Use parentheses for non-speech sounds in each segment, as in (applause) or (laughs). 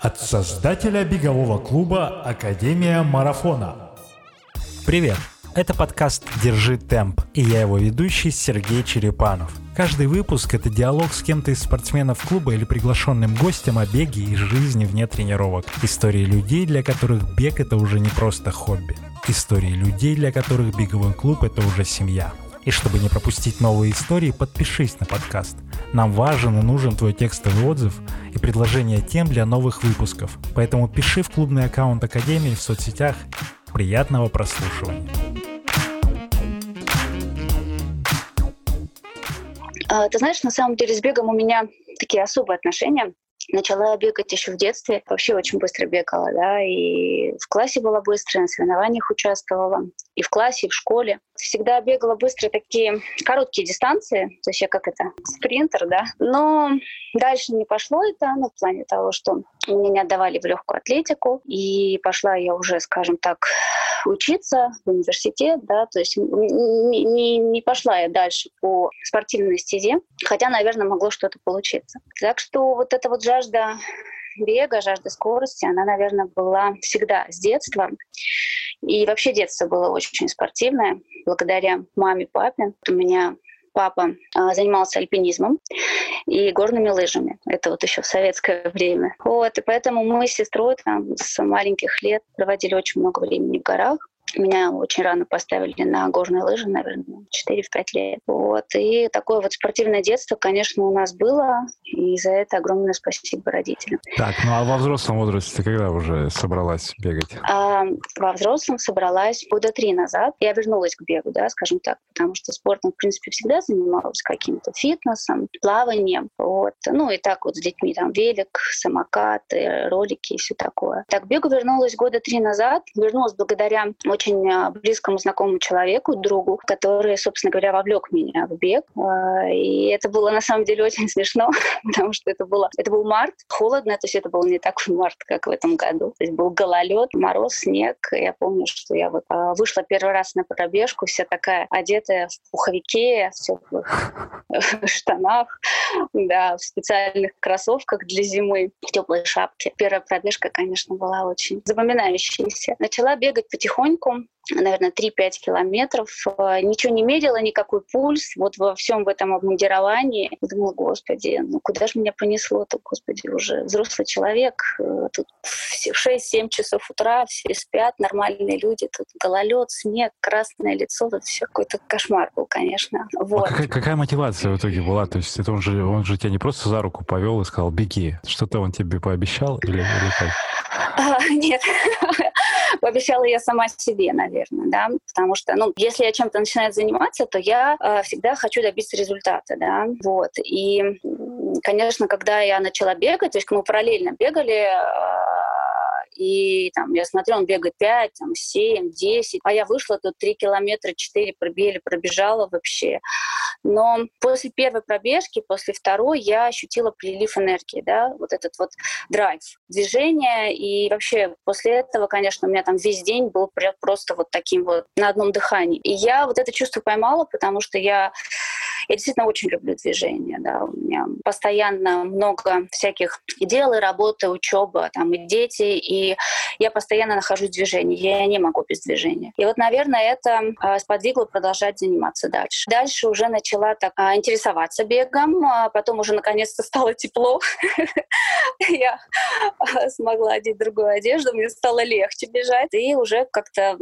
От создателя бегового клуба «Академия марафона». Привет! Это подкаст «Держи темп» и я его ведущий Сергей Черепанов. Каждый выпуск – это диалог с кем-то из спортсменов клуба или приглашенным гостем о беге и жизни вне тренировок. Истории людей, для которых бег – это уже не просто хобби. Истории людей, для которых беговой клуб – это уже семья. И чтобы не пропустить новые истории, подпишись на подкаст. Нам важен и нужен твой текстовый отзыв и предложение тем для новых выпусков. Поэтому пиши в клубный аккаунт Академии в соцсетях. Приятного прослушивания. А, ты знаешь, на самом деле с бегом у меня такие особые отношения. Начала бегать еще в детстве, вообще очень быстро бегала, да, и в классе была быстро, на соревнованиях участвовала, и в классе, и в школе. Всегда бегала быстро такие короткие дистанции, то есть я как это, спринтер, да. Но дальше не пошло это, ну, в плане того, что меня не отдавали в легкую атлетику, и пошла я уже, скажем так, учиться в университет, да, то есть не, не, не пошла я дальше по спортивной стезе, хотя, наверное, могло что-то получиться. Так что вот эта вот жажда бега, жажда скорости, она, наверное, была всегда с детства. И вообще детство было очень спортивное, благодаря маме, папе. У меня папа а, занимался альпинизмом и горными лыжами. Это вот еще в советское время. Вот, и поэтому мы с сестрой там с маленьких лет проводили очень много времени в горах. Меня очень рано поставили на горные лыжи, наверное, 4-5 лет. Вот. И такое вот спортивное детство, конечно, у нас было. И за это огромное спасибо родителям. Так, ну а во взрослом возрасте ты когда уже собралась бегать? А, во взрослом собралась года три назад. Я вернулась к бегу, да, скажем так, потому что спортом, в принципе, всегда занималась каким-то фитнесом, плаванием. Вот. Ну и так вот с детьми там велик, самокаты, ролики и все такое. Так, бегу вернулась года три назад. Вернулась благодаря очень а, близкому знакомому человеку, другу, который, собственно говоря, вовлек меня в бег. А, и это было на самом деле (laughs) очень смешно, потому что это было, это был март, холодно, то есть это был не такой (laughs) март, как в этом году. То есть был гололед, мороз, снег. Я помню, что я вот а, вышла первый раз на пробежку, вся такая одетая в пуховике, в теплых (laughs) штанах, да, в специальных кроссовках для зимы, в теплой шапке. Первая пробежка, конечно, была очень запоминающаяся. Начала бегать потихоньку, Rom наверное, 3-5 километров. Э, ничего не мерила, никакой пульс. Вот во всем в этом обмундировании. Думала, господи, ну куда же меня понесло-то, господи, уже взрослый человек. Э, тут в 6-7 часов утра все спят, нормальные люди. Тут гололед, снег, красное лицо. Тут все какой-то кошмар был, конечно. А вот. А какая, какая мотивация в итоге была? То есть это он же, он же тебя не просто за руку повел и сказал, беги. Что-то он тебе пообещал или, или как? А, нет, (laughs) пообещала я сама себе, наверное да, потому что, ну, если я чем-то начинаю заниматься, то я э, всегда хочу добиться результата, да, вот, и, конечно, когда я начала бегать, то есть мы параллельно бегали, э, и там, я смотрю, он бегает 5, там, 7, 10, а я вышла тут 3 километра, 4 пробили, пробежала вообще. Но после первой пробежки, после второй, я ощутила прилив энергии, да, вот этот вот драйв, движение, и вообще после этого, конечно, у меня там весь день был просто вот таким вот на одном дыхании. И я вот это чувство поймала, потому что я я действительно очень люблю движение. Да. У меня постоянно много всяких дел и работы, учеба, там, и дети, и я постоянно нахожусь в движении. Я не могу без движения. И вот, наверное, это э, сподвигло продолжать заниматься дальше. Дальше уже начала так э, интересоваться бегом, а потом уже наконец-то стало тепло. (laughs) Я смогла одеть другую одежду, мне стало легче бежать, и уже как-то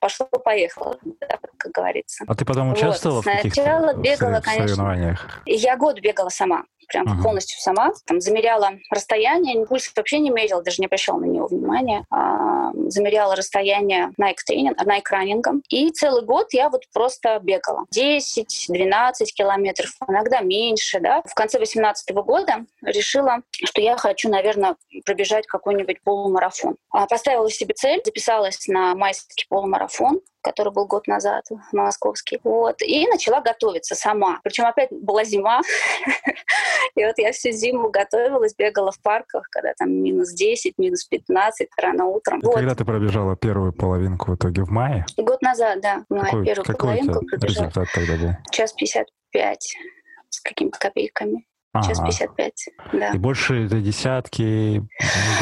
пошло-поехало, да, как говорится. А ты потом участвовала вот. в каких-то Сначала бегала, конечно. Я год бегала сама прям uh-huh. полностью сама. Там замеряла расстояние, пульс вообще не мерил, даже не обращала на него внимания. А, замеряла расстояние Nike тренинг, Nike раннингом. И целый год я вот просто бегала. 10-12 километров, иногда меньше. Да. В конце 18 года решила, что я хочу, наверное, пробежать какой-нибудь полумарафон. А, поставила себе цель, записалась на майский полумарафон который был год назад, московский. Вот. И начала готовиться сама. Причем опять была зима. (laughs) И вот я всю зиму готовилась, бегала в парках, когда там минус 10, минус 15, рано утром. Вот. Когда ты пробежала первую половинку в итоге? В мае? Год назад, да. В мае первую какой половинку пробежала. результат тогда был? Час 55 с какими-то копейками. Час 55, да. И больше это десятки?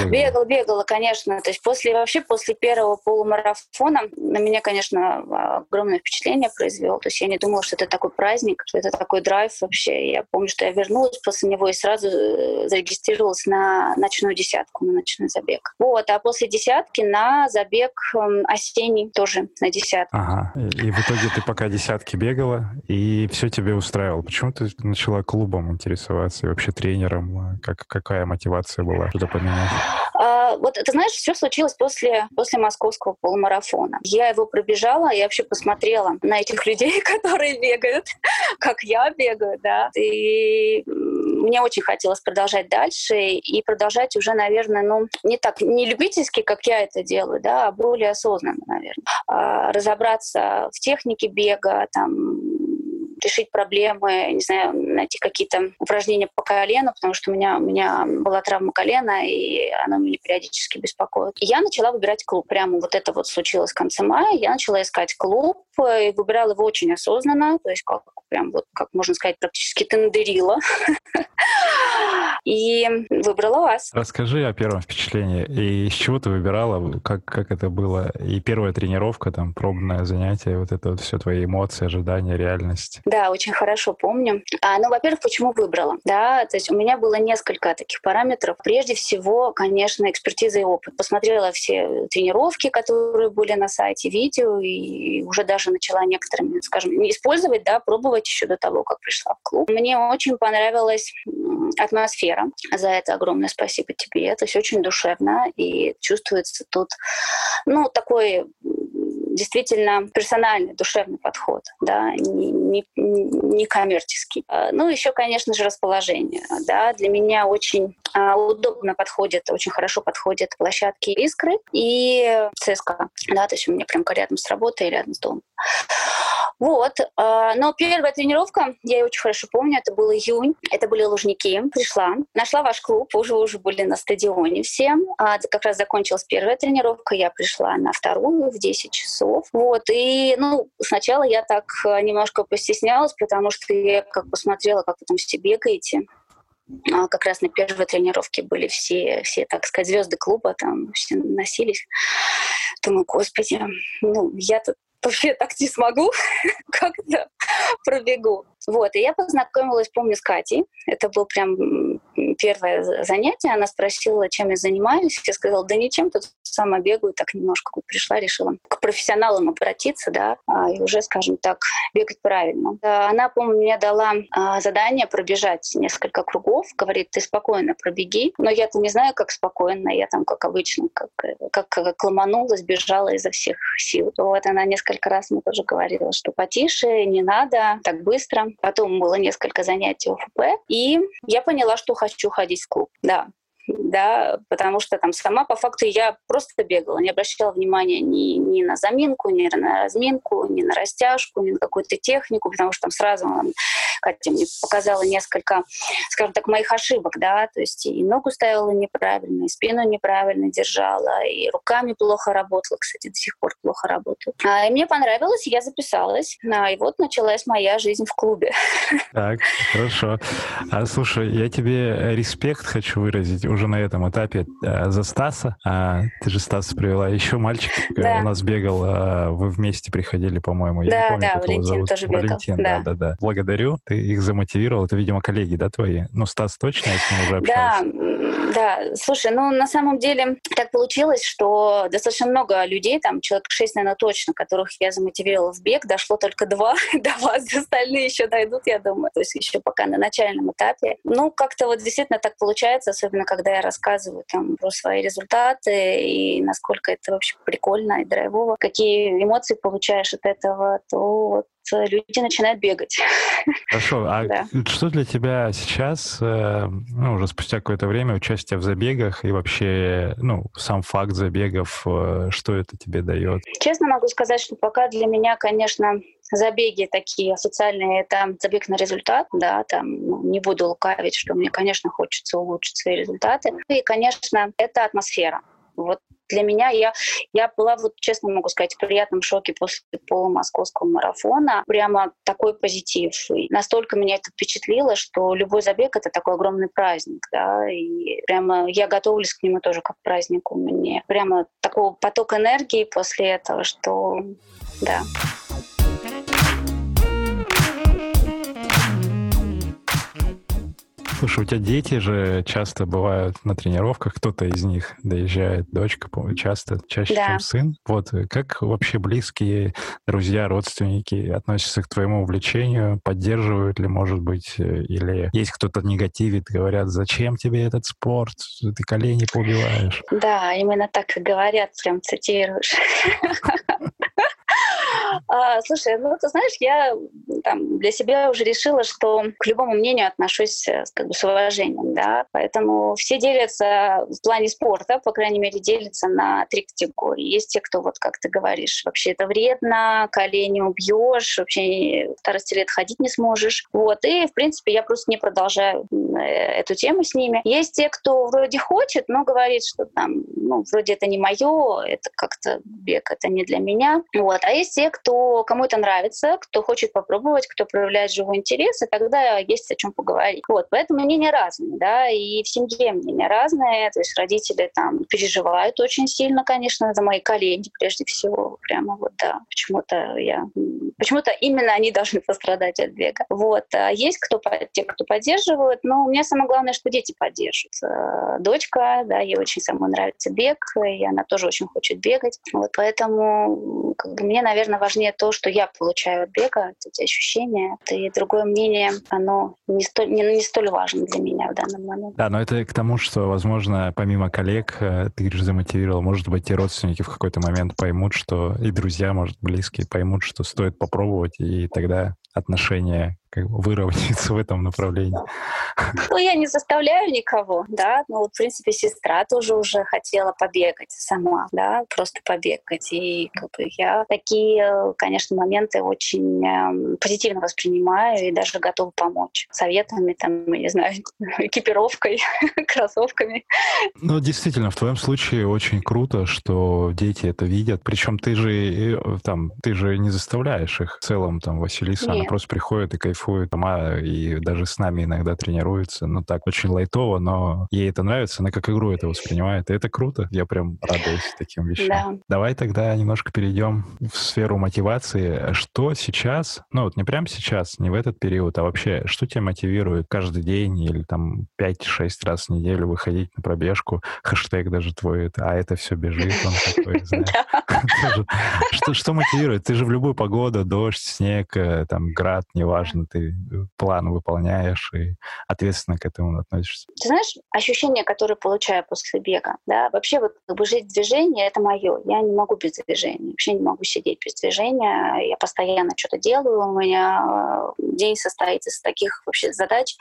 Бегала, бегала, конечно. То есть после, вообще после первого полумарафона на меня, конечно, огромное впечатление произвел. То есть я не думала, что это такой праздник, что это такой драйв вообще. Я помню, что я вернулась после него и сразу э, зарегистрировалась на ночную десятку, на ночной забег. Вот, а после десятки на забег эм, осенний тоже на десятку. Ага. И в итоге ты пока десятки бегала, и все тебе устраивало. Почему ты начала клубом интересоваться и вообще тренером? Как, какая мотивация была что-то поменять? А, вот, ты знаешь, все случилось после, после московского полумарафона. Я его пробежала, я вообще посмотрела на этих людей, (laughs) которые бегают, как я бегаю, да, и мне очень хотелось продолжать дальше и продолжать уже, наверное, ну, не так, не любительски, как я это делаю, да, а более осознанно, наверное. А, разобраться в технике бега, там, решить проблемы, не знаю, найти какие-то упражнения по колену, потому что у меня, у меня была травма колена, и она меня периодически беспокоит. И я начала выбирать клуб. Прямо вот это вот случилось в конце мая. Я начала искать клуб, и выбирала его очень осознанно, то есть как прям вот, как можно сказать, практически тендерила. (laughs) И выбрала вас. Расскажи о первом впечатлении. И из чего ты выбирала? Как, как это было? И первая тренировка, там, пробное занятие, вот это вот все твои эмоции, ожидания, реальность. Да, очень хорошо помню. А, ну, во-первых, почему выбрала? Да, то есть у меня было несколько таких параметров. Прежде всего, конечно, экспертиза и опыт. Посмотрела все тренировки, которые были на сайте, видео, и уже даже начала некоторыми, скажем, использовать, да, пробовать еще до того, как пришла в клуб. Мне очень понравилась атмосфера. За это огромное спасибо тебе. Это все очень душевно и чувствуется тут, ну, такой действительно персональный, душевный подход, да, не, не, не коммерческий. А, ну, еще, конечно же, расположение. Да, для меня очень а, удобно подходит, очень хорошо подходят площадки «Искры» и ЦСКА. Да, то есть у меня прям рядом с работой, рядом с домом. Вот. А, но первая тренировка, я ее очень хорошо помню, это был июнь, это были Лужники. Пришла, нашла ваш клуб, уже уже были на стадионе все. А, как раз закончилась первая тренировка, я пришла на вторую в 10 часов. Вот. И, ну, сначала я так а, немножко постеснялась, потому что я как бы смотрела, как вы там все бегаете как раз на первой тренировке были все, все, так сказать, звезды клуба, там все носились. Думаю, господи, ну, я тут вообще так не смогу, (laughs) как-то пробегу. Вот, и я познакомилась, помню, с Катей. Это был прям первое занятие. Она спросила, чем я занимаюсь. Я сказала, да ничем, тут сама бегаю. Так немножко вот пришла, решила к профессионалам обратиться, да, а, и уже, скажем так, бегать правильно. Она, помню, мне дала а, задание пробежать несколько кругов. Говорит, ты спокойно пробеги. Но я-то не знаю, как спокойно. Я там, как обычно, как, как, как ломанулась, бежала изо всех сил. Вот она несколько раз мне тоже говорила, что потише, не надо, так быстро. Потом было несколько занятий ОФП, и я поняла, что хочу ходить в клуб. Да, да, потому что там сама по факту я просто бегала, не обращала внимания ни, ни на заминку, ни на разминку, ни на растяжку, ни на какую-то технику, потому что там сразу Катя мне показала несколько, скажем так, моих ошибок, да, то есть и ногу ставила неправильно, и спину неправильно держала, и руками плохо работала, кстати, до сих пор плохо работаю. А, и мне понравилось, я записалась, а, и вот началась моя жизнь в клубе. Так, хорошо. А, слушай, я тебе респект хочу выразить уже на этом этапе а, за Стаса. А, ты же Стаса привела. Еще мальчик э, да. у нас бегал, а, вы вместе приходили, по-моему. Я да, не помню, да, Валентин зовут. тоже бегал. Валентин, да. да, да, да. Благодарю. Ты их замотивировал. Это, видимо, коллеги, да, твои? Ну, Стас точно, я с ним уже общался. Да, да. Слушай, ну, на самом деле так получилось, что достаточно много людей, там человек шесть, наверное, точно, которых я замотивировала в бег, дошло только два (laughs) до вас, остальные еще дойдут, я думаю. То есть еще пока на начальном этапе. Ну, как-то вот действительно так получается, особенно когда я рассказываю там про свои результаты и насколько это вообще прикольно и драйвово, какие эмоции получаешь от этого, то вот люди начинают бегать. (laughs) Хорошо, а да. что для тебя сейчас, э, ну, уже спустя какое-то время, участие в забегах и вообще, ну, сам факт забегов, э, что это тебе дает? Честно могу сказать, что пока для меня, конечно, забеги такие официальные, это забег на результат, да, там ну, не буду лукавить, что мне, конечно, хочется улучшить свои результаты. И, конечно, это атмосфера Вот для меня я, я была, вот честно могу сказать, в приятном шоке после полумосковского марафона. Прямо такой позитив. И настолько меня это впечатлило, что любой забег — это такой огромный праздник. Да? И прямо я готовлюсь к нему тоже как к празднику. Мне прямо такого поток энергии после этого, что да. Слушай, у тебя дети же часто бывают на тренировках, кто-то из них доезжает, дочка, часто, чаще, да. чем сын. Вот э, как вообще близкие друзья, родственники относятся к твоему увлечению, поддерживают ли, может быть, э, или есть кто-то негативит, говорят, зачем тебе этот спорт, ты колени поубиваешь. Да, именно так и говорят, прям цитируешь. (laughs) А, слушай, ну ты знаешь, я там, для себя уже решила, что к любому мнению отношусь э, как бы, с уважением, да, поэтому все делятся в плане спорта, по крайней мере, делятся на три категории. Есть те, кто, вот как ты говоришь, вообще это вредно, колени убьешь, вообще в старости лет ходить не сможешь. Вот, и, в принципе, я просто не продолжаю э, эту тему с ними. Есть те, кто вроде хочет, но говорит, что там, ну, вроде это не мое, это как-то бег, это не для меня. Вот, а есть те, кто, кому это нравится, кто хочет попробовать, кто проявляет живой интерес, и тогда есть о чем поговорить. Вот, поэтому мнения разные, да, и в семье мнения разные, то есть родители там переживают очень сильно, конечно, за мои колени прежде всего, прямо вот, да, почему-то я, почему-то именно они (laughs) должны пострадать от бега. Вот, а есть кто, те, кто поддерживают, но у меня самое главное, что дети поддерживают. Э, дочка, да, ей очень самой нравится бег, и она тоже очень хочет бегать, вот, поэтому как бы, мне, наверное, важнее то, что я получаю от бега, эти ощущения. И другое мнение, оно не столь, не, не столь важно для меня в данный момент. Да, но это к тому, что, возможно, помимо коллег, э, ты говоришь, замотивировал, может быть, и родственники в какой-то момент поймут, что и друзья, может, близкие поймут, что стоит попробовать, и тогда отношения как бы выровняется в этом направлении. Ну, я не заставляю никого, да. Ну, вот, в принципе, сестра тоже уже хотела побегать сама, да, просто побегать. И как бы я такие, конечно, моменты очень э, позитивно воспринимаю и даже готова помочь советами, там, не знаю, (laughs) экипировкой, (laughs) кроссовками. Ну, действительно, в твоем случае очень круто, что дети это видят. Причем ты же э, там, ты же не заставляешь их в целом, там, Василиса, Нет. она просто приходит и кайфует кайфует сама и даже с нами иногда тренируется. Ну так, очень лайтово, но ей это нравится, она как игру это воспринимает. И это круто. Я прям радуюсь таким вещам. Да. Давай тогда немножко перейдем в сферу мотивации. Что сейчас, ну вот не прямо сейчас, не в этот период, а вообще, что тебя мотивирует каждый день или там 5-6 раз в неделю выходить на пробежку? Хэштег даже твой, а это все бежит, он такой, (laughs) знаешь. (laughs) Что мотивирует? Ты же в любую погоду, дождь, снег, э, там, град, неважно, ты план выполняешь и ответственно к этому относишься? Ты знаешь, ощущение, которое получаю после бега, да, вообще вот как бы жить в движении — это мое. Я не могу без движения, вообще не могу сидеть без движения. Я постоянно что-то делаю, у меня э, день состоит из таких вообще задач.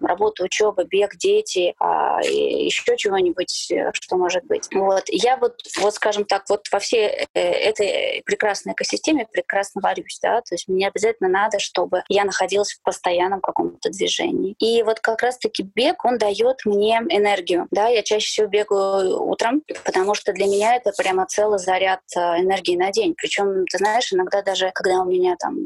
Работа, учеба, бег, дети, а, еще чего-нибудь, э, что может быть. Вот. Я вот, вот, скажем так, вот во всей э, этой прекрасной экосистеме прекрасно варюсь, да, то есть мне обязательно надо, чтобы я находилась находилась в постоянном каком-то движении. И вот как раз-таки бег, он дает мне энергию. Да, я чаще всего бегаю утром, потому что для меня это прямо целый заряд э, энергии на день. Причем, ты знаешь, иногда даже, когда у меня там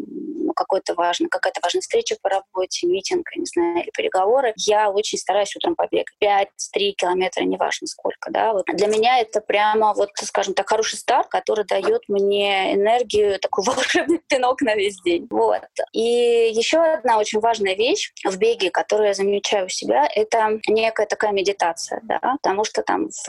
ну, какой-то важный, какая-то важная встреча по работе, митинг, не знаю, или переговоры, я очень стараюсь утром побегать. 5-3 километра, неважно сколько, да. Вот для меня это прямо, вот, скажем так, хороший старт, который дает мне энергию, такой (laughs) волшебный пинок на весь день. Вот. И еще одна очень важная вещь в беге, которую я замечаю у себя, это некая такая медитация, да, потому что там в,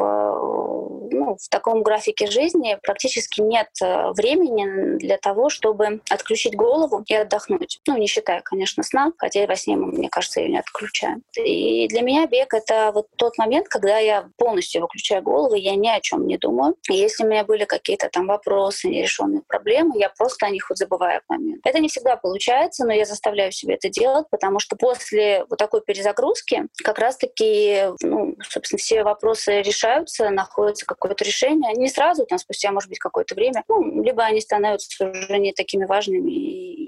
ну, в таком графике жизни практически нет э, времени для того, чтобы отключить голову и отдохнуть. Ну, не считая, конечно, сна, хотя и во сне, мне кажется, ее не отключаем. И для меня бег — это вот тот момент, когда я полностью выключаю голову, я ни о чем не думаю. И если у меня были какие-то там вопросы, нерешенные проблемы, я просто о них вот забываю в момент. Это не всегда получается, но я заставляю себе это делать, потому что после вот такой перезагрузки как раз-таки, ну, собственно, все вопросы решаются, находится какое-то решение. Не сразу, там, спустя, может быть, какое-то время. Ну, либо они становятся уже не такими важными,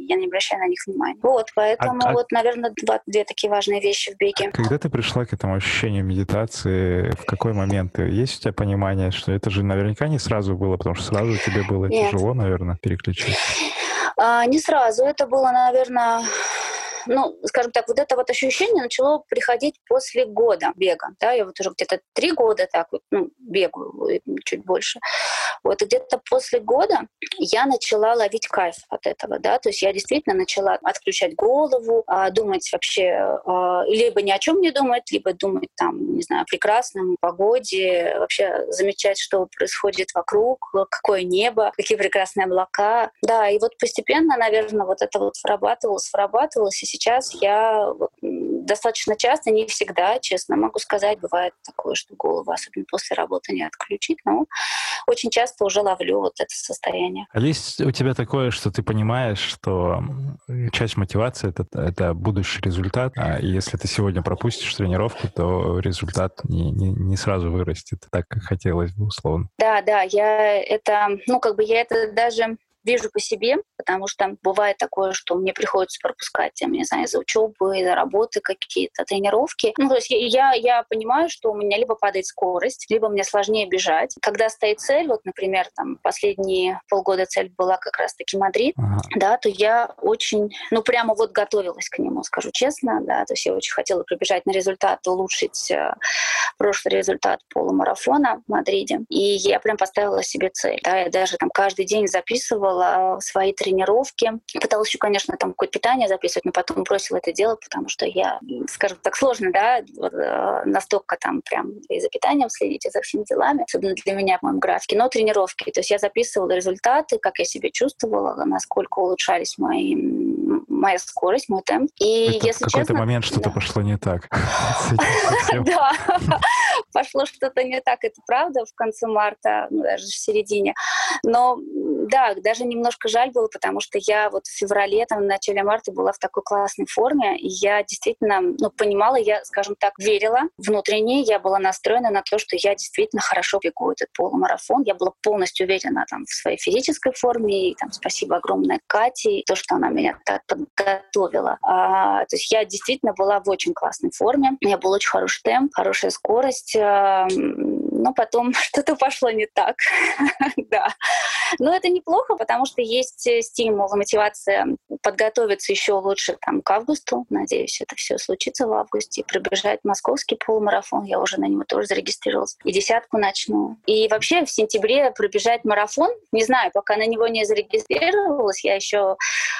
я не обращаю на них внимания. Вот, поэтому а, вот, наверное, два, две такие важные вещи в беге. Когда ты пришла к этому ощущению медитации, в какой момент? Есть у тебя понимание, что это же наверняка не сразу было, потому что сразу тебе было Нет. тяжело, наверное, переключить? А, не сразу. Это было, наверное, ну, скажем так, вот это вот ощущение начало приходить после года бега. Да, я вот уже где-то три года так вот, ну, бегаю, чуть больше. Вот где-то после года я начала ловить кайф от этого, да, то есть я действительно начала отключать голову, а, думать вообще, а, либо ни о чем не думать, либо думать там, не знаю, о прекрасном погоде, вообще замечать, что происходит вокруг, какое небо, какие прекрасные облака. Да, и вот постепенно, наверное, вот это вот вырабатывалось, вырабатывалось, и сейчас я достаточно часто, не всегда, честно могу сказать, бывает такое, что голову, особенно после работы, не отключить, но очень часто уже ловлю вот это состояние. А есть у тебя такое, что ты понимаешь, что часть мотивации это, это будущий результат, а если ты сегодня пропустишь тренировку, то результат не, не, не сразу вырастет так, как хотелось бы, условно. Да, да, я это, ну, как бы я это даже вижу по себе, потому что бывает такое, что мне приходится пропускать, я не знаю, из-за учебы, из-за работы какие-то тренировки. Ну, то есть я, я понимаю, что у меня либо падает скорость, либо мне сложнее бежать. Когда стоит цель, вот, например, там последние полгода цель была как раз-таки Мадрид, ага. да, то я очень, ну, прямо вот готовилась к нему, скажу честно, да, то есть я очень хотела пробежать на результат, улучшить э, прошлый результат полумарафона в Мадриде. И я прям поставила себе цель, да, я даже там каждый день записывала записывала свои тренировки. Пыталась еще, конечно, там какое-то питание записывать, но потом бросила это дело, потому что я, скажем так, сложно, да, э, настолько там прям и за питанием следить, и за всеми делами, особенно для меня в моем графике, но тренировки. То есть я записывала результаты, как я себя чувствовала, насколько улучшались мои моя скорость, мой темп. И Это если в какой-то честно, момент что-то да. пошло не так. (laughs) Да, (laughs) пошло что-то не так, это правда, в конце марта, ну, даже в середине. Но да, даже немножко жаль было, потому что я вот в феврале, там, в начале марта была в такой классной форме, и я действительно ну, понимала, я, скажем так, верила внутренне, я была настроена на то, что я действительно хорошо бегу этот полумарафон, я была полностью уверена там, в своей физической форме, и там спасибо огромное Кате, то, что она меня так подготовила. А, то есть я действительно была в очень классной форме, у меня был очень хороший темп, хорошая скорость, а, но потом (laughs) что-то пошло не так. (laughs) да. Но это неплохо, потому что есть э, стимул, мотивация подготовиться еще лучше там, к августу. Надеюсь, это все случится в августе. Пробежать московский полумарафон. Я уже на него тоже зарегистрировалась. И десятку начну. И вообще в сентябре пробежать марафон. Не знаю, пока на него не зарегистрировалась. Я еще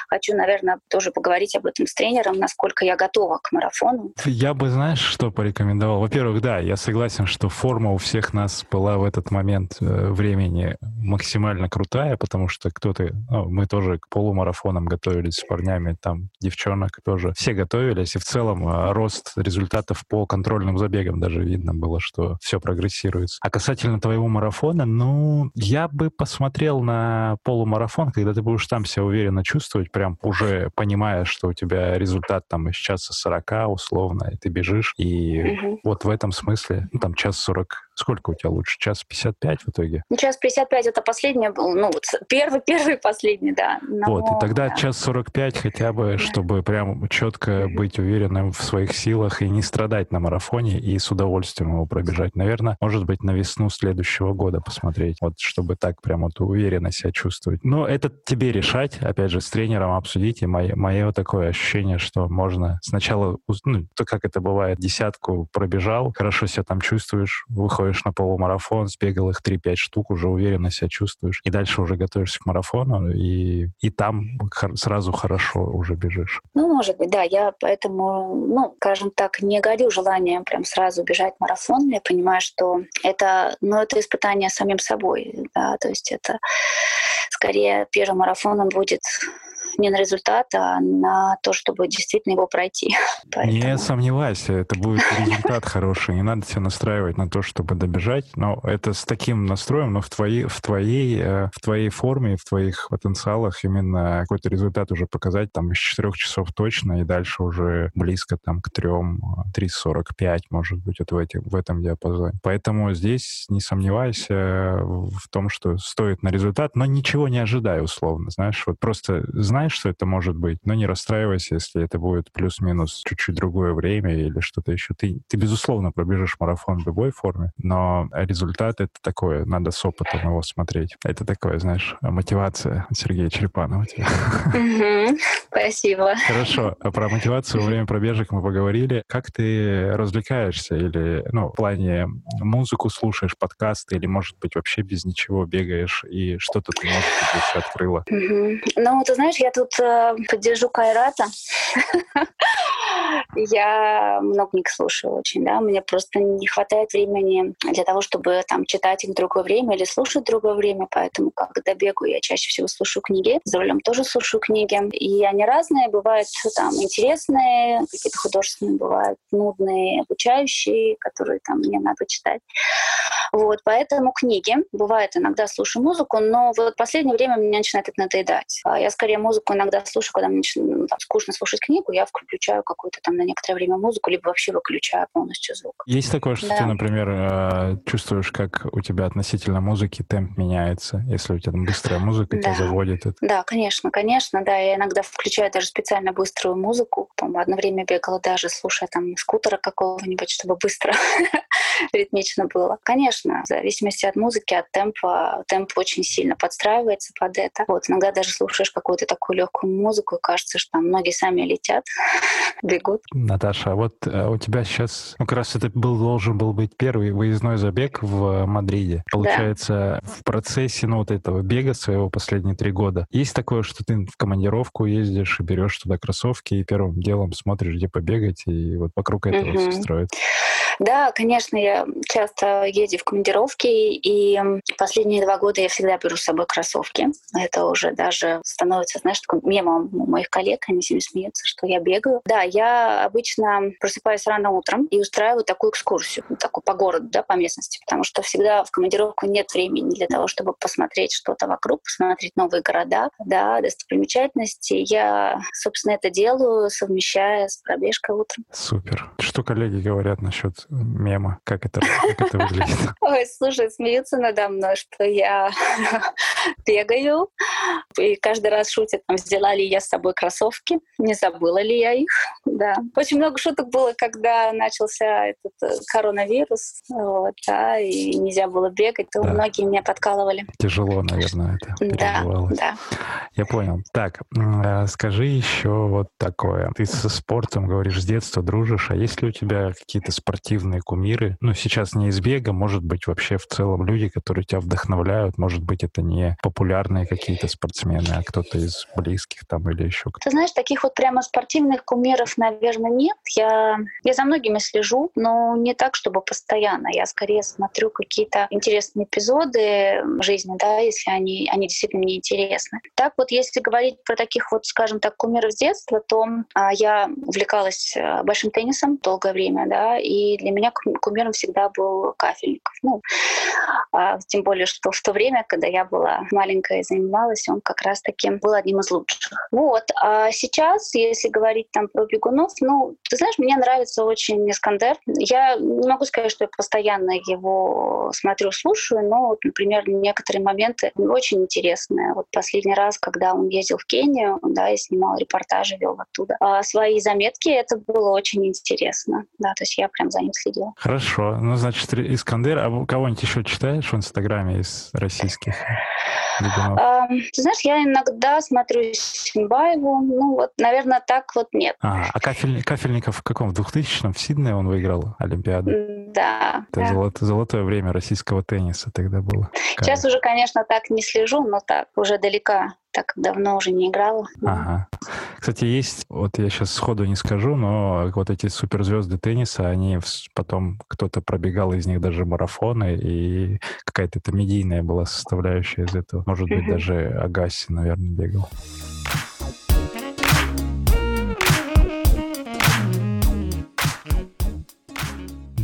хочу, наверное, тоже поговорить об этом с тренером, насколько я готова к марафону. Я бы, знаешь, что порекомендовал? Во-первых, да, я согласен, что форма у всех нас была в этот момент э, времени максимально крутая, потому что кто-то, ну, мы тоже к полумарафонам готовились с парнями, там девчонок тоже, все готовились, и в целом э, рост результатов по контрольным забегам даже видно было, что все прогрессируется. А касательно твоего марафона, ну, я бы посмотрел на полумарафон, когда ты будешь там себя уверенно чувствовать, прям уже понимая, что у тебя результат там из часа 40 условно, и ты бежишь, и угу. вот в этом смысле, ну, там час 40 Сколько у тебя лучше? Час 55 в итоге? Ну, час 55 это последний был, ну, вот первый, первый, последний, да. Но, вот, и тогда да. час 45 хотя бы, чтобы прям четко быть уверенным в своих силах и не страдать на марафоне и с удовольствием его пробежать. Наверное, может быть, на весну следующего года посмотреть, вот, чтобы так прям вот уверенно себя чувствовать. Но это тебе решать, опять же, с тренером обсудить, и мое, мое такое ощущение, что можно сначала, ну, то как это бывает, десятку пробежал, хорошо себя там чувствуешь, выходишь выходишь на полумарафон, сбегал их 3-5 штук, уже уверенно себя чувствуешь. И дальше уже готовишься к марафону, и, и там сразу хорошо уже бежишь. Ну, может быть, да. Я поэтому, ну, скажем так, не горю желанием прям сразу бежать марафон. Я понимаю, что это, ну, это испытание самим собой, да, то есть это скорее первым марафоном будет не на результат, а на то, чтобы действительно его пройти. (laughs) Поэтому... Не сомневайся, это будет (laughs) результат хороший. Не надо себя настраивать на то, чтобы добежать. Но это с таким настроем, но в твоей, в твоей, э, в твоей форме, в твоих потенциалах именно какой-то результат уже показать там из 4 часов точно, и дальше уже близко там к 3, 3.45, может быть, вот в, эти, в этом диапазоне. Поэтому здесь не сомневайся в том, что стоит на результат, но ничего не ожидай условно, знаешь, вот просто знай, понимаешь, что это может быть, но не расстраивайся, если это будет плюс-минус чуть-чуть другое время или что-то еще. Ты, ты, безусловно, пробежишь марафон в любой форме, но результат это такое, надо с опытом его смотреть. Это такое, знаешь, мотивация Сергея Черепанова. Спасибо. Хорошо. А про мотивацию во время пробежек мы поговорили. Как ты развлекаешься? Или, ну, в плане музыку слушаешь, подкасты, или, может быть, вообще без ничего бегаешь, и что-то ты, может быть, еще открыла? Ну, ты знаешь, я тут э, поддержу Кайрата. (laughs) Я много книг слушаю очень, да, мне просто не хватает времени для того, чтобы там читать их в другое время или слушать в другое время, поэтому когда бегаю, я чаще всего слушаю книги, за рулем тоже слушаю книги, и они разные, бывают там интересные, какие-то художественные, бывают нудные, обучающие, которые там мне надо читать. Вот, поэтому книги. Бывает, иногда слушаю музыку, но вот в последнее время мне начинает это надоедать. А я скорее музыку иногда слушаю, когда мне начинает, ну, там, скучно слушать книгу, я включаю какую-то там на некоторое время музыку, либо вообще выключаю полностью звук. Есть такое, что да. ты, например, э, чувствуешь, как у тебя относительно музыки темп меняется, если у тебя там быстрая музыка, да. тебя заводит это? Да, конечно, конечно, да. Я иногда включаю даже специально быструю музыку. Там одно время бегала даже, слушая там скутера какого-нибудь, чтобы быстро (laughs) ритмично было. Конечно, в зависимости от музыки, от темпа, темп очень сильно подстраивается под это. Вот, иногда даже слушаешь какую-то такую легкую музыку, и кажется, что там ноги сами летят, (laughs) бегут. Наташа, а вот а у тебя сейчас, ну, как раз это был, должен был быть первый выездной забег в Мадриде. Получается, да. в процессе, ну, вот этого бега своего последние три года, есть такое, что ты в командировку ездишь и берешь туда кроссовки и первым делом смотришь, где побегать, и вот вокруг этого угу. все строят? Да, конечно, я часто езжу в командировки, и последние два года я всегда беру с собой кроссовки. Это уже даже становится, знаешь, таким мемом у моих коллег, они себе смеются, что я бегаю. Да, я обычно просыпаюсь рано утром и устраиваю такую экскурсию, такую по городу, да, по местности, потому что всегда в командировку нет времени для того, чтобы посмотреть что-то вокруг, посмотреть новые города, да, достопримечательности. Я, собственно, это делаю, совмещая с пробежкой утром. Супер. Что коллеги говорят насчет мема? Как это, как это выглядит? (laughs) Ой, слушай, смеются надо мной, что я (laughs) бегаю, и каждый раз шутят, там, взяла ли я с собой кроссовки, не забыла ли я их, да. Очень много шуток было, когда начался этот э, коронавирус, вот, да, и нельзя было бегать, то да. многие меня подкалывали. Тяжело, наверное, это Да, да. Я понял. Так, э, скажи еще вот такое. Ты со спортом, говоришь, с детства дружишь, а есть ли у тебя какие-то спортивные спортивные кумиры. Ну, сейчас не из бега, может быть, вообще в целом люди, которые тебя вдохновляют. Может быть, это не популярные какие-то спортсмены, а кто-то из близких там или еще кто-то. Ты знаешь, таких вот прямо спортивных кумиров, наверное, нет. Я, я за многими слежу, но не так, чтобы постоянно. Я скорее смотрю какие-то интересные эпизоды жизни, да, если они, они действительно мне интересны. Так вот, если говорить про таких вот, скажем так, кумиров с детства, то а, я увлекалась а, большим теннисом долгое время, да, и для меня кумиром всегда был Кафельников. Ну, а, тем более, что в то время, когда я была маленькая и занималась, он как раз-таки был одним из лучших. Вот. А сейчас, если говорить там про бегунов, ну, ты знаешь, мне нравится очень Искандер. Я не могу сказать, что я постоянно его смотрю, слушаю, но, вот, например, некоторые моменты очень интересные. Вот последний раз, когда он ездил в Кению, да, и снимал репортажи, вел оттуда а свои заметки, это было очень интересно. Да, то есть я прям за ним следила. Хорошо. Ну, значит, Искандер. А кого-нибудь еще читаешь в Инстаграме из российских? А, ты знаешь, я иногда смотрю Симбаеву. Ну, вот, наверное, так вот нет. А, а Кафель, Кафельников в каком? В 2000-м в Сиднее он выиграл Олимпиаду? Да. Это да. Золото, золотое время российского тенниса тогда было. Сейчас уже, конечно, так не слежу, но так, уже далека так давно уже не играла. Ага. Кстати, есть, вот я сейчас сходу не скажу, но вот эти суперзвезды тенниса, они потом, кто-то пробегал из них даже марафоны, и какая-то это медийная была составляющая из этого. Может быть, даже Агаси, наверное, бегал.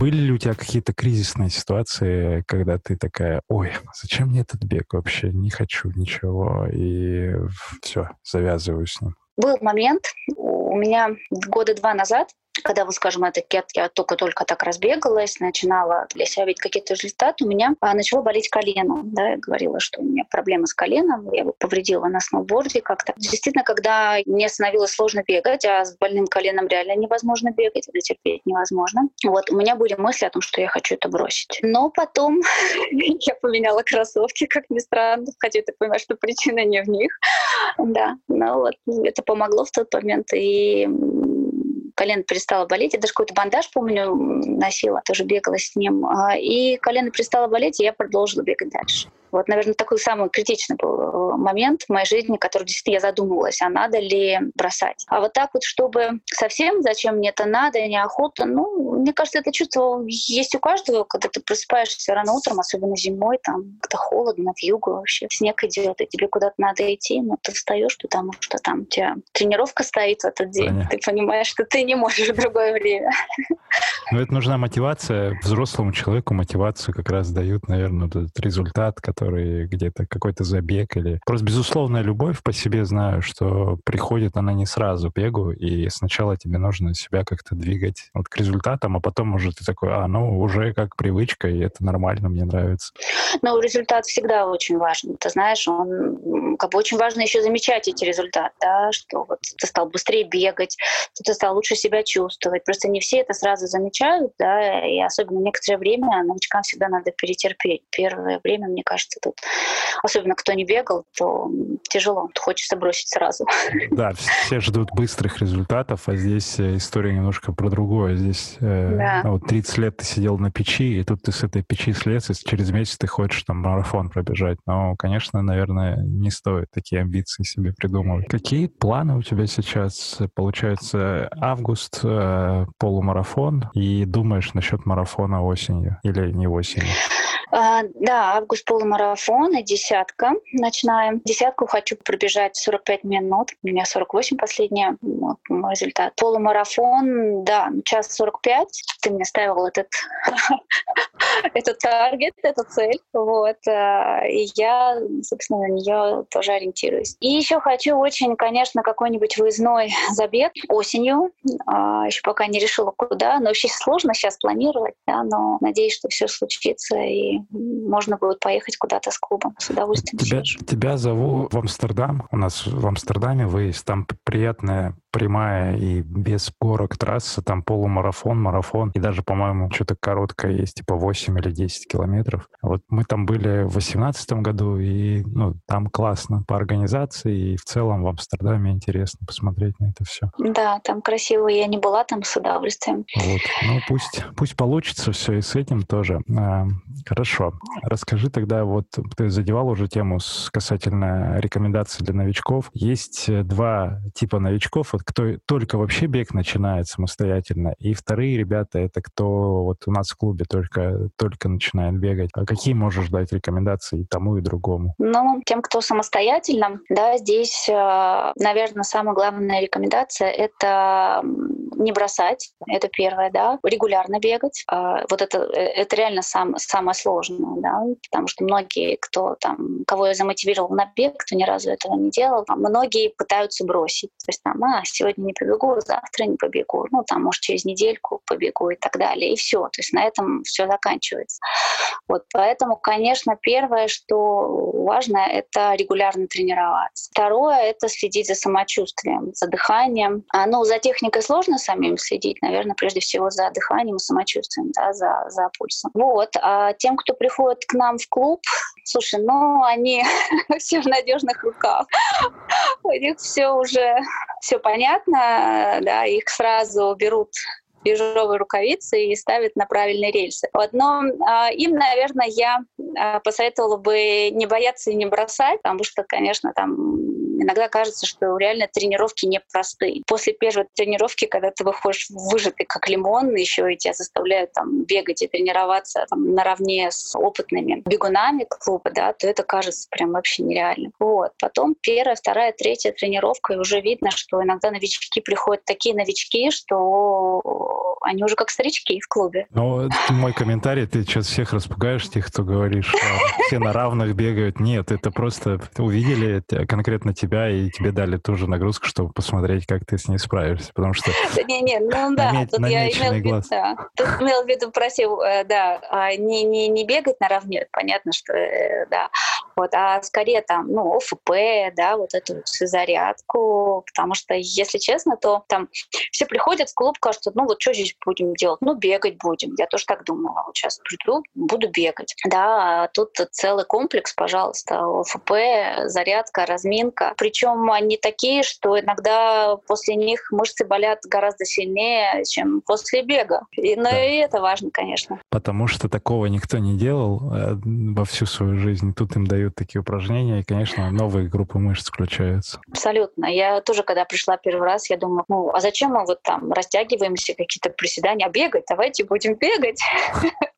Были ли у тебя какие-то кризисные ситуации, когда ты такая, ой, зачем мне этот бег вообще, не хочу ничего, и все, завязываю с ним? Был момент, у меня года два назад когда, вот, скажем, это кет, я только-только так разбегалась, начинала для себя видеть какие-то результаты, у меня а, начало болеть колено. Да, я говорила, что у меня проблемы с коленом, я его повредила на сноуборде как-то. Действительно, когда мне становилось сложно бегать, а с больным коленом реально невозможно бегать, это терпеть невозможно. Вот, у меня были мысли о том, что я хочу это бросить. Но потом (laughs) я поменяла кроссовки, как ни странно, хотя ты понимаешь, что причина не в них. (laughs) Да, но вот это помогло в тот момент. И колено перестало болеть. Я даже какой-то бандаж, помню, носила, тоже бегала с ним. А, и колено перестало болеть, и я продолжила бегать дальше. Вот, наверное, такой самый критичный был э, момент в моей жизни, который действительно я задумывалась, а надо ли бросать. А вот так вот, чтобы совсем, зачем мне это надо, неохота, ну, мне кажется, это чувство есть у каждого, когда ты просыпаешься рано утром, особенно зимой, там как-то холодно, в югу вообще, снег идет, и тебе куда-то надо идти, но ты встаешь, потому что там у тебя тренировка стоит в этот день, Понятно. ты понимаешь, что ты не можешь в другое время. Ну, это нужна мотивация. Взрослому человеку мотивацию как раз дают, наверное, этот результат, который который где-то какой-то забег или... Просто безусловная любовь по себе знаю, что приходит она не сразу бегу, и сначала тебе нужно себя как-то двигать вот к результатам, а потом уже ты такой, а, ну, уже как привычка, и это нормально, мне нравится. Ну, результат всегда очень важен. Ты знаешь, он как бы очень важно еще замечать эти результаты, да, что вот ты стал быстрее бегать, ты стал лучше себя чувствовать. Просто не все это сразу замечают, да, и особенно некоторое время новичкам всегда надо перетерпеть. Первое время, мне кажется, кажется, тут, особенно кто не бегал, то тяжело, хочется бросить сразу. (laughs) Да, все ждут быстрых результатов, а здесь э, история немножко про другое. Здесь э, да. вот 30 лет ты сидел на печи, и тут ты с этой печи слез, и через месяц ты хочешь там марафон пробежать. Но, конечно, наверное, не стоит такие амбиции себе придумывать. Какие планы у тебя сейчас? Получается, август, э, полумарафон, и думаешь насчет марафона осенью или не осенью? А, да, август полумарафон и десятка. Начинаем. Десятку хочу пробежать 45 минут. У меня 48 последняя мой результат. Полумарафон, да, час 45. Ты мне ставил этот, (laughs) этот таргет, эту цель. Вот. А, и я, собственно, на нее тоже ориентируюсь. И еще хочу очень, конечно, какой-нибудь выездной забег осенью. А, еще пока не решила, куда. Но вообще сложно сейчас планировать, да, но надеюсь, что все случится. И можно будет поехать куда-то с клубом. С удовольствием. Тебя, тебя зову в Амстердам. У нас в Амстердаме выезд. Там приятная прямая и без горок трасса, там полумарафон, марафон, и даже, по-моему, что-то короткое есть, типа 8 или 10 километров. Вот мы там были в 2018 году, и ну, там классно по организации, и в целом в Амстердаме интересно посмотреть на это все. Да, там красиво, я не была там с удовольствием. Вот, ну пусть, пусть получится все и с этим тоже. А, хорошо. Расскажи тогда, вот ты задевал уже тему с касательно рекомендаций для новичков. Есть два типа новичков, вот кто только вообще бег начинает самостоятельно, и вторые ребята — это кто вот у нас в клубе только, только начинает бегать. А какие можешь дать рекомендации и тому, и другому? Ну, тем, кто самостоятельно, да, здесь, э, наверное, самая главная рекомендация — это не бросать, это первое, да, регулярно бегать. А, вот это, э, это реально сам, самое сложное, да, потому что многие, кто там, кого я замотивировал на бег, кто ни разу этого не делал, многие пытаются бросить. То есть там, а, сегодня не побегу, завтра не побегу, ну, там, может, через недельку побегу и так далее, и все. То есть на этом все заканчивается. Вот, поэтому, конечно, первое, что важно, это регулярно тренироваться. Второе — это следить за самочувствием, за дыханием. А, ну, за техникой сложно самим следить, наверное, прежде всего за дыханием и самочувствием, да, за, за пульсом. Вот. А тем, кто приходит к нам в клуб, слушай, ну, они (laughs) все в надежных руках. У них все уже все понятно, да, их сразу берут ежовые рукавицы и ставят на правильные рельсы. Вот, но э, им, наверное, я э, посоветовала бы не бояться и не бросать, потому что, конечно, там иногда кажется, что реально тренировки непростые. После первой тренировки, когда ты выходишь выжатый как лимон, еще и тебя заставляют там бегать и тренироваться там, наравне с опытными бегунами клуба, да, то это кажется прям вообще нереально. Вот. Потом первая, вторая, третья тренировка, и уже видно, что иногда новички приходят такие новички, что они уже как старички в клубе. Ну, мой комментарий, ты сейчас всех распугаешь, тех, кто говоришь, все на равных бегают. Нет, это просто увидели конкретно тебя тебя, и тебе дали ту же нагрузку, чтобы посмотреть, как ты с ней справишься, потому что... Не-не, ну да, тут я имел в виду, тут имел в виду, просил, э, да, а не, не, не бегать наравне, понятно, что, э, да, вот, а скорее там, ну, ОФП, да, вот эту зарядку, потому что, если честно, то там все приходят в клуб, кажут, ну вот что здесь будем делать? Ну, бегать будем. Я тоже так думала. Вот сейчас приду, буду бегать. Да, а тут целый комплекс, пожалуйста, ОФП, зарядка, разминка. Причем они такие, что иногда после них мышцы болят гораздо сильнее, чем после бега. И, но да. и это важно, конечно. Потому что такого никто не делал э, во всю свою жизнь. Тут им дают такие упражнения, и, конечно, новые группы мышц включаются. Абсолютно. Я тоже, когда пришла первый раз, я думала, ну, а зачем мы вот там растягиваемся, какие-то приседания, а бегать? Давайте будем бегать. (laughs)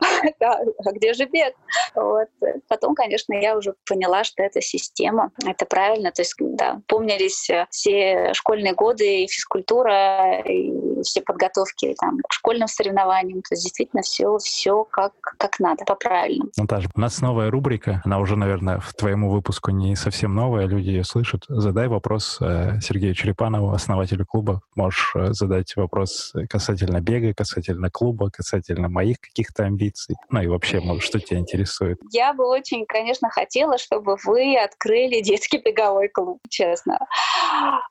(laughs) Да, а где же бег? Вот. Потом, конечно, я уже поняла, что это система, это правильно. То есть, да, помнились э, все школьные годы, и физкультура, и все подготовки там, к школьным соревнованиям. То есть, действительно, все, все как, как надо, по-правильному. Наташа, у нас новая рубрика, она уже, наверное, в твоему выпуску не совсем новая, люди ее слышат. Задай вопрос э, Сергею Черепанову, основателю клуба. Можешь э, задать вопрос касательно бега, касательно клуба, касательно моих каких-то амбиций. Ну и вообще, может, что тебя интересует? Я бы очень, конечно, хотела, чтобы вы открыли детский беговой клуб, честно.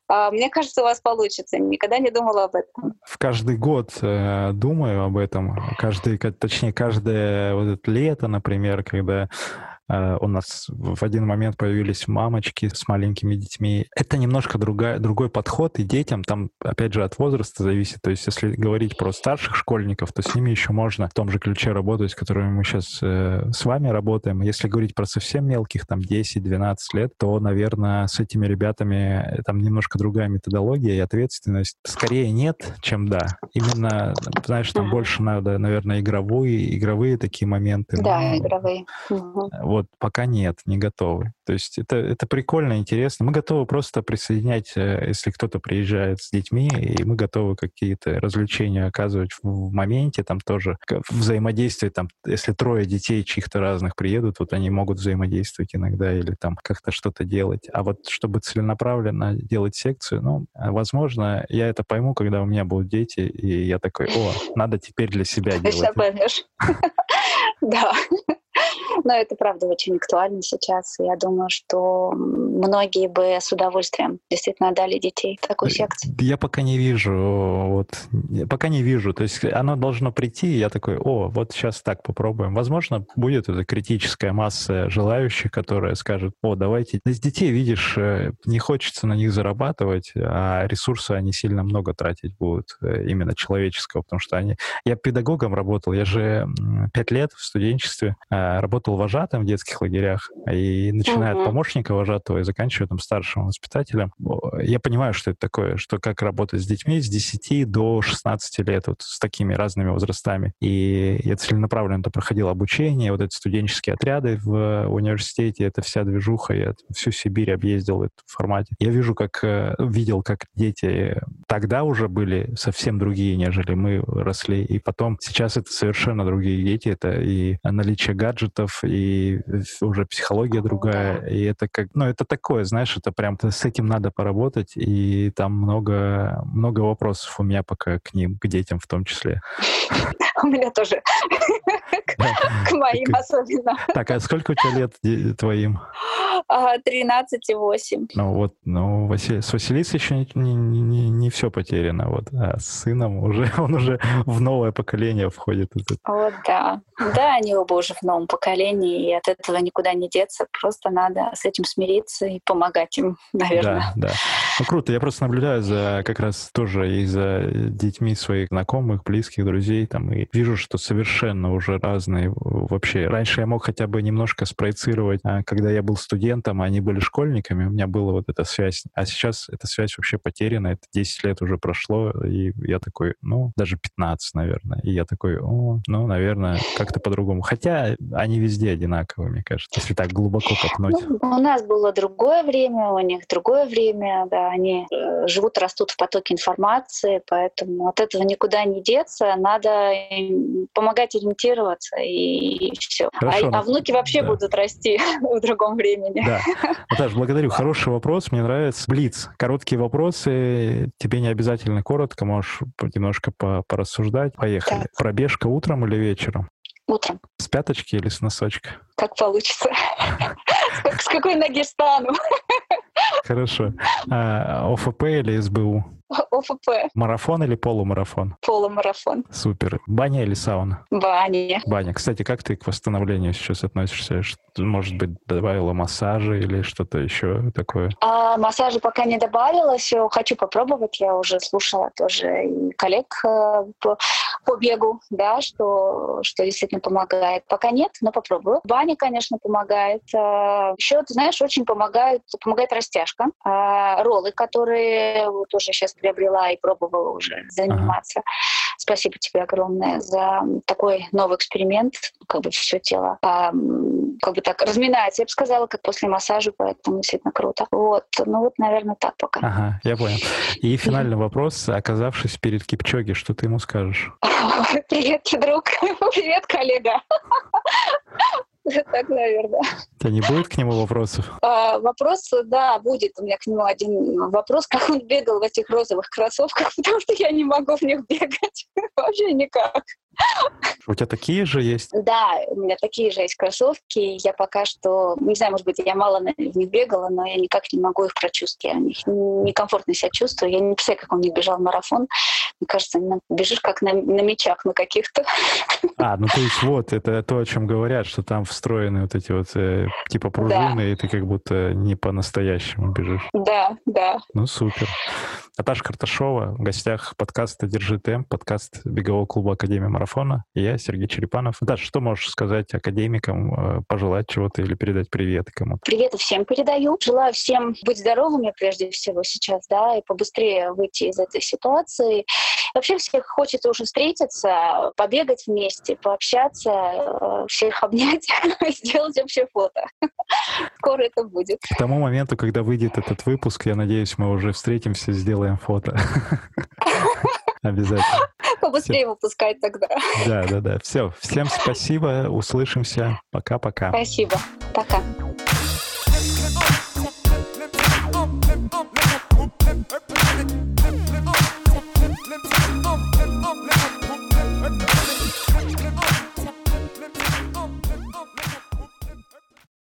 А, мне кажется, у вас получится. Никогда не думала об этом. В каждый год э, думаю об этом. Каждый, точнее, каждое вот это лето, например, когда у нас в один момент появились мамочки с маленькими детьми. Это немножко другая, другой подход, и детям там, опять же, от возраста зависит. То есть, если говорить про старших школьников, то с ними еще можно в том же ключе работать, с которыми мы сейчас э, с вами работаем. Если говорить про совсем мелких, там 10-12 лет, то, наверное, с этими ребятами э, там немножко другая методология и ответственность. Скорее нет, чем да. Именно, знаешь, там больше надо, наверное, игровые, игровые такие моменты. Да, ну, игровые. Вот вот пока нет, не готовы. То есть это, это прикольно, интересно. Мы готовы просто присоединять, э, если кто-то приезжает с детьми, и мы готовы какие-то развлечения оказывать в моменте, там тоже взаимодействие, там, если трое детей чьих-то разных приедут, вот они могут взаимодействовать иногда или там как-то что-то делать. А вот чтобы целенаправленно делать секцию, ну, возможно, я это пойму, когда у меня будут дети, и я такой, о, надо теперь для себя (laughs) делать. Сейчас поймешь. (laughs) (laughs) Да. Но это правда очень актуально сейчас. Я думаю, что многие бы с удовольствием действительно дали детей такую секцию. Я пока не вижу, вот, пока не вижу. То есть оно должно прийти, и я такой, о, вот сейчас так попробуем. Возможно, будет эта критическая масса желающих, которая скажет, о, давайте. Из детей, видишь, э, не хочется на них зарабатывать, а ресурсы они сильно много тратить будут, э, именно человеческого, потому что они... Я педагогом работал, я же пять лет в студенчестве э, работал вожатым в детских лагерях, и начиная uh-huh. от помощника вожатого и заканчивая там старшим воспитателем, я понимаю, что это такое, что как работать с детьми с 10 до 16 лет, вот с такими разными возрастами. И я целенаправленно проходил обучение, вот эти студенческие отряды в университете, это вся движуха, я всю Сибирь объездил в этом формате. Я вижу, как э, видел, как дети тогда уже были совсем другие, нежели мы росли, и потом сейчас это совершенно другие дети, это и наличие гаджетов, и уже психология другая, и это как, ну, это такое, знаешь, это прям с этим надо поработать, и там много, много вопросов у меня пока к ним, к детям в том числе. У меня тоже. К моим особенно. Так, а сколько у тебя лет твоим? 13 и 8. Ну вот, ну, с Василисой еще не, не, не, не все потеряно, вот, а с сыном уже, (laughs) он уже в новое поколение входит. Вот, да. Да, они оба уже в новом поколении, и от этого никуда не деться, просто надо с этим смириться и помогать им, (laughs) наверное. Да, да. Ну, круто, я просто наблюдаю за как раз тоже и за детьми своих знакомых, близких, друзей, там, и вижу, что совершенно уже разные вообще. Раньше я мог хотя бы немножко спроецировать, а, когда я был студентом, а они были школьниками, у меня была вот эта связь. А сейчас эта связь вообще потеряна, это 10 лет уже прошло, и я такой, ну, даже 15, наверное. И я такой, о, ну, наверное, как-то по-другому. Хотя они везде одинаковые, мне кажется, если так глубоко копнуть. Ну, у нас было другое время, у них другое время, да, они э, живут, растут в потоке информации, поэтому от этого никуда не деться, надо помогать ориентироваться и все. Хорошо, а, ну, а внуки вообще да. будут расти (laughs) в другом времени. Да. Наташа, благодарю. Хороший вопрос, мне нравится. Блиц. Короткие вопросы. Тебе не обязательно коротко, можешь немножко порассуждать. Поехали. Так. Пробежка утром или вечером? Утром. С пяточки или с носочка? Как получится. С какой ноги стану? Хорошо. А, ОФП или СБУ? (laughs) ОФП. Марафон или полумарафон? Полумарафон. Супер. Баня или сауна? Баня. Баня. Кстати, как ты к восстановлению сейчас относишься? Может быть, добавила массажи или что-то еще такое? А, массажи пока не добавила, все хочу попробовать. Я уже слушала тоже и коллег э, по, по бегу, да, что, что действительно помогает. Пока нет, но попробую. Баня, конечно, помогает. А, еще, ты знаешь, очень помогает, помогает растяжка. А, роллы, которые тоже сейчас приобрела и пробовала уже заниматься. Ага. Спасибо тебе огромное за такой новый эксперимент. Как бы все тело а, как бы так разминается. Я бы сказала, как после массажа, поэтому действительно круто. Вот. Ну вот, наверное, так пока. Ага, я понял. И финальный вопрос. Оказавшись перед Кипчоги, что ты ему скажешь? (laughs) Привет, друг. (laughs) Привет, коллега. (laughs) Так, наверное. Тебя не будет к нему вопросов? А, вопрос, да, будет. У меня к нему один вопрос. Как он бегал в этих розовых кроссовках? (laughs) Потому что я не могу в них бегать. (laughs) Вообще никак. У тебя такие же есть? Да, у меня такие же есть кроссовки. Я пока что, не знаю, может быть, я мало в них бегала, но я никак не могу их прочувствовать. Я в них некомфортно себя чувствую. Я не представляю, как он не бежал марафон. Мне кажется, бежишь как на, на мечах на каких-то. А, ну то есть вот, это то, о чем говорят, что там встроены вот эти вот э, типа пружины, да. и ты как будто не по-настоящему бежишь. Да, да. Ну супер. Наташа Карташова в гостях подкаста «Держи темп», подкаст бегового клуба Академия Марафона. И я, Сергей Черепанов. Наташа, что можешь сказать академикам, э, пожелать чего-то или передать привет кому-то? Привет всем передаю. Желаю всем быть здоровыми прежде всего сейчас, да, и побыстрее выйти из этой ситуации. Вообще всех хочется уже встретиться, побегать вместе, пообщаться, э, всех обнять, (laughs) сделать вообще фото. (laughs) Скоро это будет. К тому моменту, когда выйдет этот выпуск, я надеюсь, мы уже встретимся, сделаем фото. (laughs) Обязательно. Побыстрее Все. выпускать тогда. Да, да, да. Все. Всем спасибо. Услышимся. Пока-пока. Спасибо. Пока.